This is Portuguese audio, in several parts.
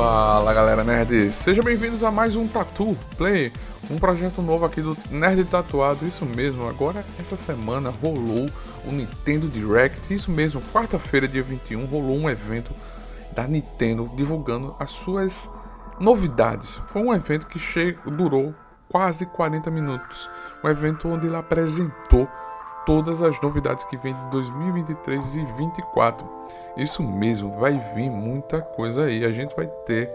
Fala galera nerd, sejam bem-vindos a mais um Tatu Play, um projeto novo aqui do Nerd Tatuado. Isso mesmo, agora essa semana rolou o Nintendo Direct. Isso mesmo, quarta-feira, dia 21, rolou um evento da Nintendo divulgando as suas novidades. Foi um evento que durou quase 40 minutos. Um evento onde ele apresentou todas as novidades que vem de 2023 e 2024. Isso mesmo, vai vir muita coisa aí. A gente vai ter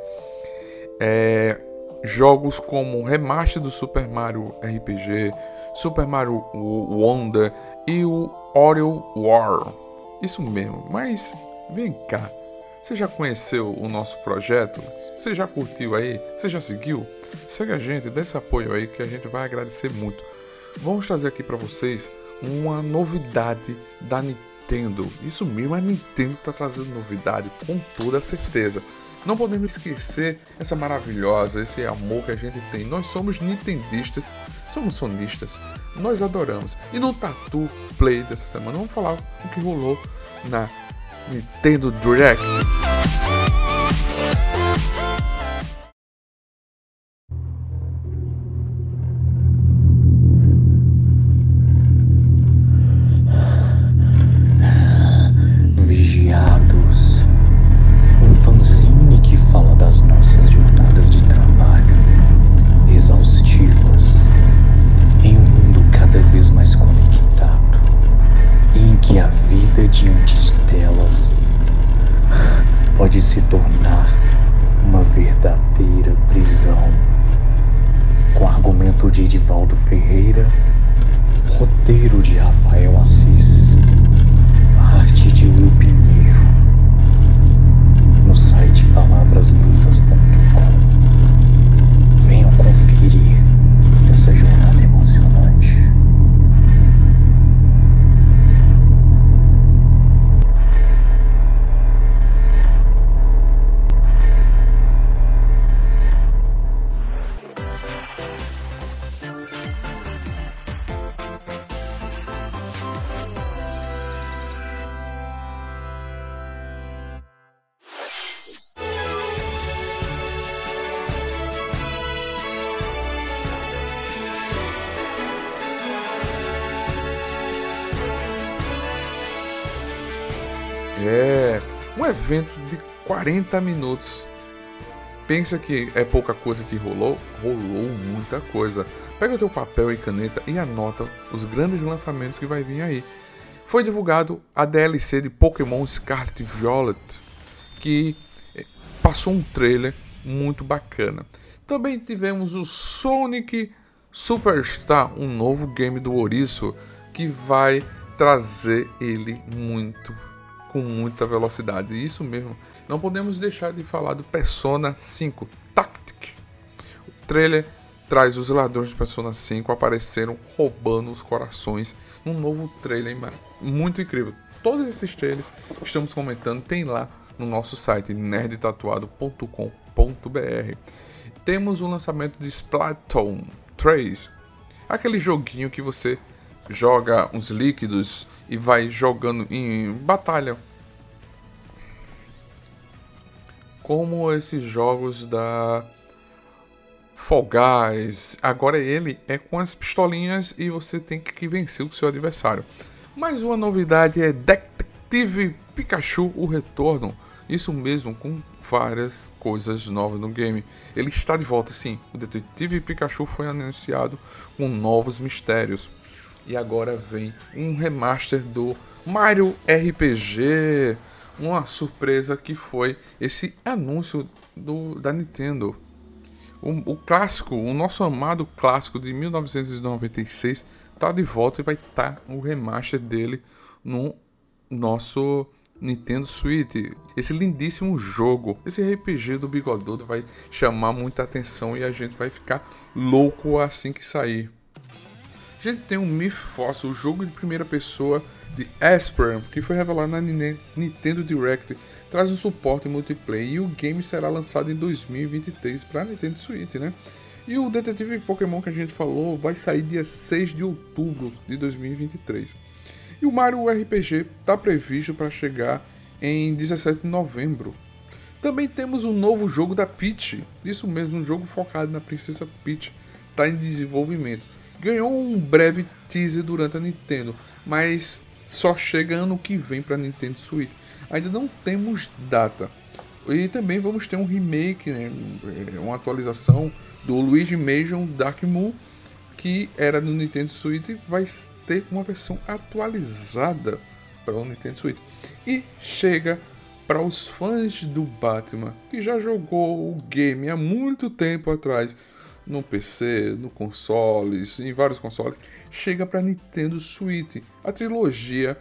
é, jogos como remaster do Super Mario RPG, Super Mario Wonder e o Oreo War. Isso mesmo, mas vem cá. Você já conheceu o nosso projeto? Você já curtiu aí? Você já seguiu? Segue a gente, dê esse apoio aí que a gente vai agradecer muito. Vamos trazer aqui para vocês uma novidade da Nintendo. Isso mesmo, a Nintendo está trazendo novidade com toda certeza. Não podemos esquecer essa maravilhosa, esse amor que a gente tem. Nós somos nintendistas, somos sonistas, nós adoramos. E no Tatu Play dessa semana, vamos falar o que rolou na Nintendo Direct. Um evento de 40 minutos. Pensa que é pouca coisa que rolou? Rolou muita coisa. Pega o teu papel e caneta e anota os grandes lançamentos que vai vir aí. Foi divulgado a DLC de Pokémon Scarlet Violet, que eh, passou um trailer muito bacana. Também tivemos o Sonic Superstar, um novo game do Ouriço, que vai trazer ele muito com muita velocidade. Isso mesmo. Não podemos deixar de falar do Persona 5 Tactic. O trailer traz os ladrões de Persona 5 apareceram roubando os corações num novo trailer muito incrível. Todos esses trailers que estamos comentando tem lá no nosso site nerdtatuado.com.br. Temos o lançamento de Splatoon 3, aquele joguinho que você joga uns líquidos e vai jogando em batalha. Como esses jogos da Fall Guys. Agora ele é com as pistolinhas e você tem que vencer o seu adversário. Mais uma novidade é Detective Pikachu o Retorno. Isso mesmo, com várias coisas novas no game. Ele está de volta, sim. O Detetive Pikachu foi anunciado com novos mistérios. E agora vem um remaster do Mario RPG. Uma surpresa que foi esse anúncio do, da Nintendo. O, o clássico, o nosso amado clássico de 1996 está de volta e vai estar tá o remaster dele no nosso Nintendo Switch. Esse lindíssimo jogo, esse RPG do Bigodudo vai chamar muita atenção e a gente vai ficar louco assim que sair. A gente tem o Myth Fossil, o jogo de primeira pessoa de Asper, que foi revelado na Nintendo Direct, traz um suporte multiplayer e o game será lançado em 2023 para Nintendo Switch, né? E o Detetive Pokémon que a gente falou vai sair dia 6 de outubro de 2023. E o Mario RPG está previsto para chegar em 17 de novembro. Também temos um novo jogo da Peach, isso mesmo, um jogo focado na Princesa Peach, está em desenvolvimento. Ganhou um breve teaser durante a Nintendo, mas só chega ano que vem para Nintendo Switch. Ainda não temos data. E também vamos ter um remake, né, uma atualização do Luigi Mansion Dark Moon, que era no Nintendo Switch, vai ter uma versão atualizada para o Nintendo Switch. E chega para os fãs do Batman, que já jogou o game há muito tempo atrás, no PC, no consoles, em vários consoles, chega para Nintendo Switch. A trilogia,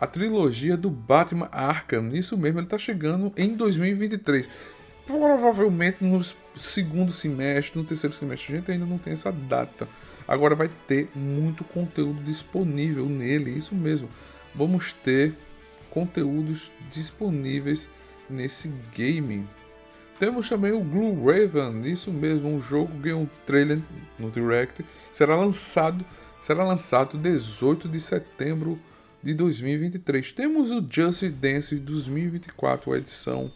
a trilogia do Batman Arkham, isso mesmo, ele está chegando em 2023. Provavelmente no segundo semestre, no terceiro semestre, a gente ainda não tem essa data. Agora vai ter muito conteúdo disponível nele, isso mesmo. Vamos ter conteúdos disponíveis nesse game. Temos também o Blue Raven, isso mesmo, um jogo ganhou um trailer no Direct. Será lançado, será lançado 18 de setembro de 2023. Temos o Just Dance 2024, a edição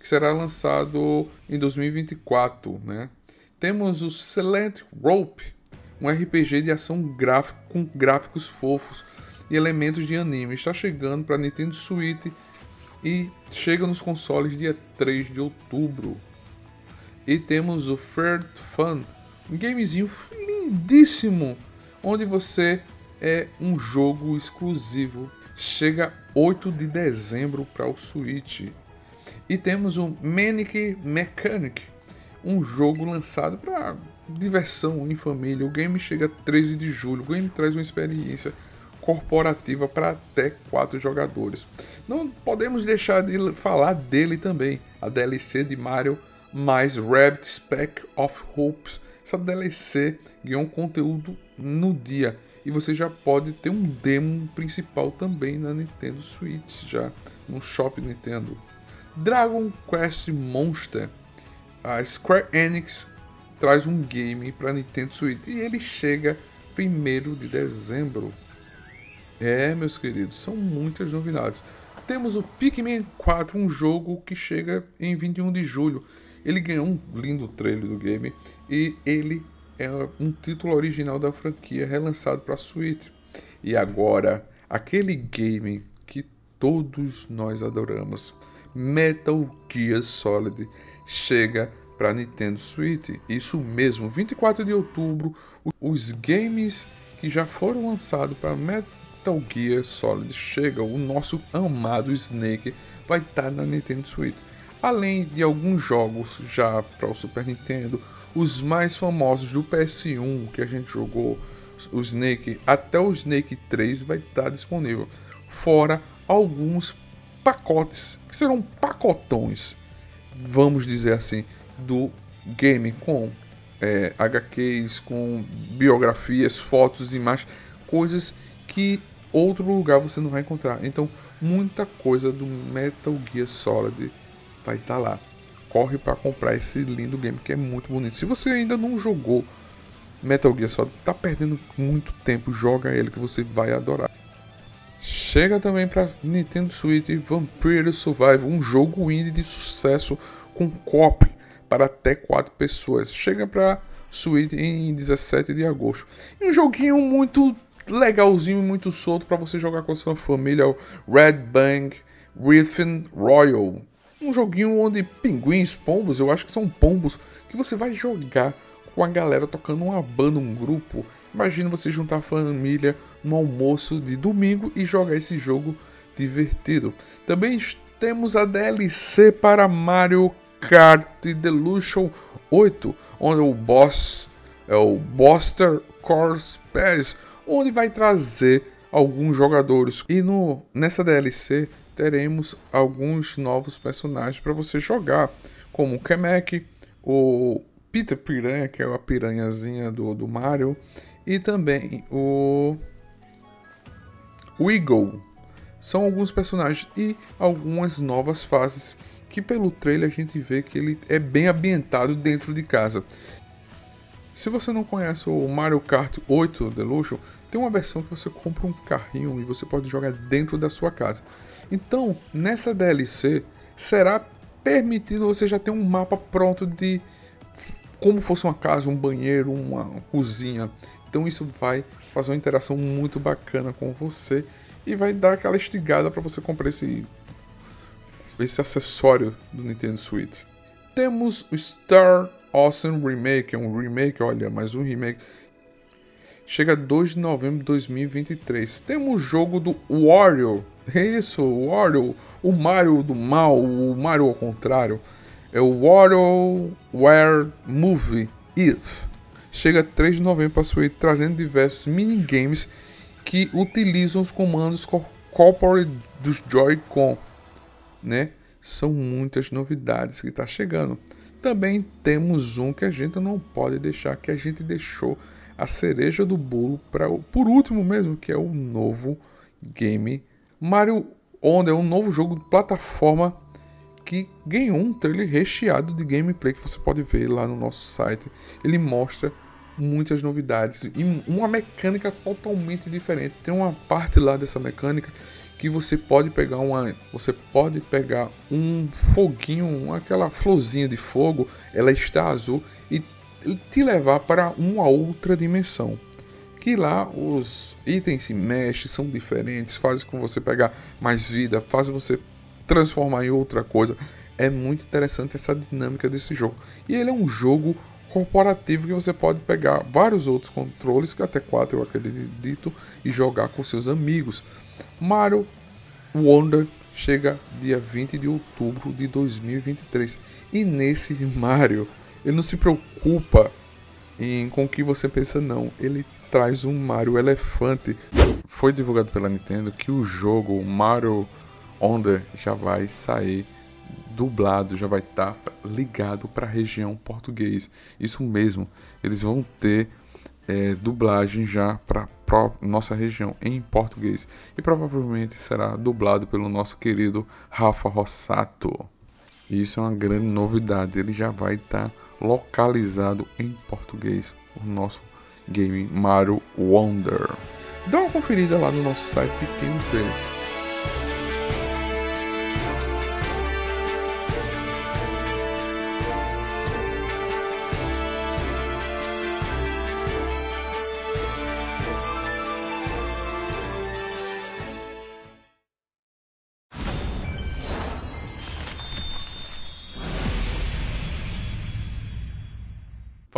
que será lançado em 2024, né? Temos o Select Rope, um RPG de ação gráfico com gráficos fofos e elementos de anime. Está chegando para Nintendo Switch e chega nos consoles dia 3 de outubro. E temos o Third Fun, um gamezinho lindíssimo, onde você é um jogo exclusivo. Chega 8 de dezembro para o Switch. E temos o Manic Mechanic, um jogo lançado para diversão em família. O game chega 13 de julho. O game traz uma experiência corporativa para até quatro jogadores. Não podemos deixar de falar dele também, a DLC de Mario mais Rabbit Speck of Hopes. Essa DLC ganhou um conteúdo no dia e você já pode ter um demo principal também na Nintendo Switch, já no Shop Nintendo. Dragon Quest Monster. A Square Enix traz um game para Nintendo Switch e ele chega 1 de dezembro. É, meus queridos, são muitas novidades. Temos o Pikmin 4, um jogo que chega em 21 de julho. Ele ganhou um lindo trailer do game e ele é um título original da franquia relançado para Switch. E agora, aquele game que todos nós adoramos, Metal Gear Solid, chega para Nintendo Switch. Isso mesmo, 24 de outubro, os games que já foram lançados para Metal Metal Gear Solid chega, o nosso amado Snake vai estar tá na Nintendo Switch. Além de alguns jogos já para o Super Nintendo, os mais famosos do PS1 que a gente jogou, o Snake, até o Snake 3 vai estar tá disponível. Fora alguns pacotes, que serão pacotões, vamos dizer assim, do game com é, HQs, com biografias, fotos, imagens, coisas que outro lugar você não vai encontrar. Então, muita coisa do Metal Gear Solid vai estar tá lá. Corre para comprar esse lindo game que é muito bonito. Se você ainda não jogou Metal Gear Solid, tá perdendo muito tempo. Joga ele que você vai adorar. Chega também para Nintendo Switch Vampire Survival, um jogo indie de sucesso com cop para até 4 pessoas. Chega para Switch em 17 de agosto. E um joguinho muito legalzinho e muito solto para você jogar com a sua família, o Red Bang Rhythm Royal. Um joguinho onde pinguins, pombos, eu acho que são pombos, que você vai jogar com a galera tocando uma banda, um grupo. Imagina você juntar a família no almoço de domingo e jogar esse jogo divertido. Também temos a DLC para Mario Kart Delusion 8, onde o boss é o Buster Course Pass onde vai trazer alguns jogadores. E no, nessa DLC teremos alguns novos personagens para você jogar, como o Kamek, o Peter Piranha, que é a piranhazinha do, do Mario, e também o, Eagle. São alguns personagens e algumas novas fases que pelo trailer a gente vê que ele é bem ambientado dentro de casa. Se você não conhece o Mario Kart 8 Deluxe, tem uma versão que você compra um carrinho e você pode jogar dentro da sua casa. Então, nessa DLC, será permitido você já ter um mapa pronto de como fosse uma casa, um banheiro, uma cozinha. Então isso vai fazer uma interação muito bacana com você e vai dar aquela estigada para você comprar esse esse acessório do Nintendo Switch. Temos o Star Awesome Remake, é um remake, olha, mais um remake. Chega 2 de novembro de 2023. Temos o jogo do Wario. Isso, o Wario, o Mario do mal, o Mario ao contrário é o WarioWare Movie It. Chega 3 de novembro para Switch, trazendo diversos minigames que utilizam os comandos corporate dos Joy-Con, né? São muitas novidades que está chegando. Também temos um que a gente não pode deixar, que a gente deixou a cereja do bolo para por último mesmo, que é o novo game Mario Wonder, um novo jogo de plataforma que ganhou um trailer recheado de gameplay que você pode ver lá no nosso site. Ele mostra muitas novidades e uma mecânica totalmente diferente. Tem uma parte lá dessa mecânica que você pode pegar uma, você pode pegar um foguinho, aquela florzinha de fogo, ela está azul e te levar para uma outra dimensão. Que lá os itens se mexem, são diferentes, fazem com você pegar mais vida, fazem você transformar em outra coisa. É muito interessante essa dinâmica desse jogo. E ele é um jogo corporativo que você pode pegar vários outros controles, que até quatro eu acredito, e jogar com seus amigos. Mario Wonder chega dia 20 de outubro de 2023. E nesse Mario, ele não se preocupa em com o que você pensa não. Ele traz um Mario elefante. Foi divulgado pela Nintendo que o jogo Mario Onda já vai sair dublado, já vai estar tá ligado para a região português. Isso mesmo, eles vão ter é, dublagem já para nossa região em português e provavelmente será dublado pelo nosso querido Rafa Rossato. isso é uma grande novidade, ele já vai estar tá localizado em português, o nosso game Mario Wonder. Dá uma conferida lá no nosso site que tem um trailer.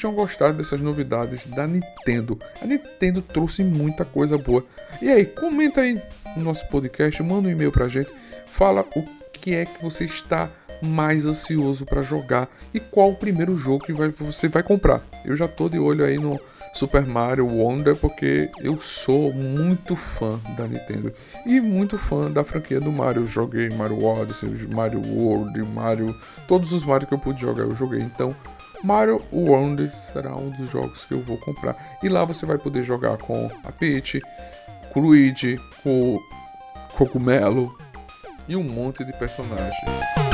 Tenham gostado dessas novidades da Nintendo. A Nintendo trouxe muita coisa boa. E aí, comenta aí no nosso podcast, manda um e-mail pra gente, fala o que é que você está mais ansioso para jogar e qual o primeiro jogo que vai, você vai comprar. Eu já tô de olho aí no Super Mario Wonder porque eu sou muito fã da Nintendo e muito fã da franquia do Mario. Eu joguei Mario Odyssey, Mario World, Mario, todos os Mario que eu pude jogar eu joguei. Então Mario Wonder será um dos jogos que eu vou comprar. E lá você vai poder jogar com a Peach, com o Luigi, com o Cogumelo e um monte de personagens.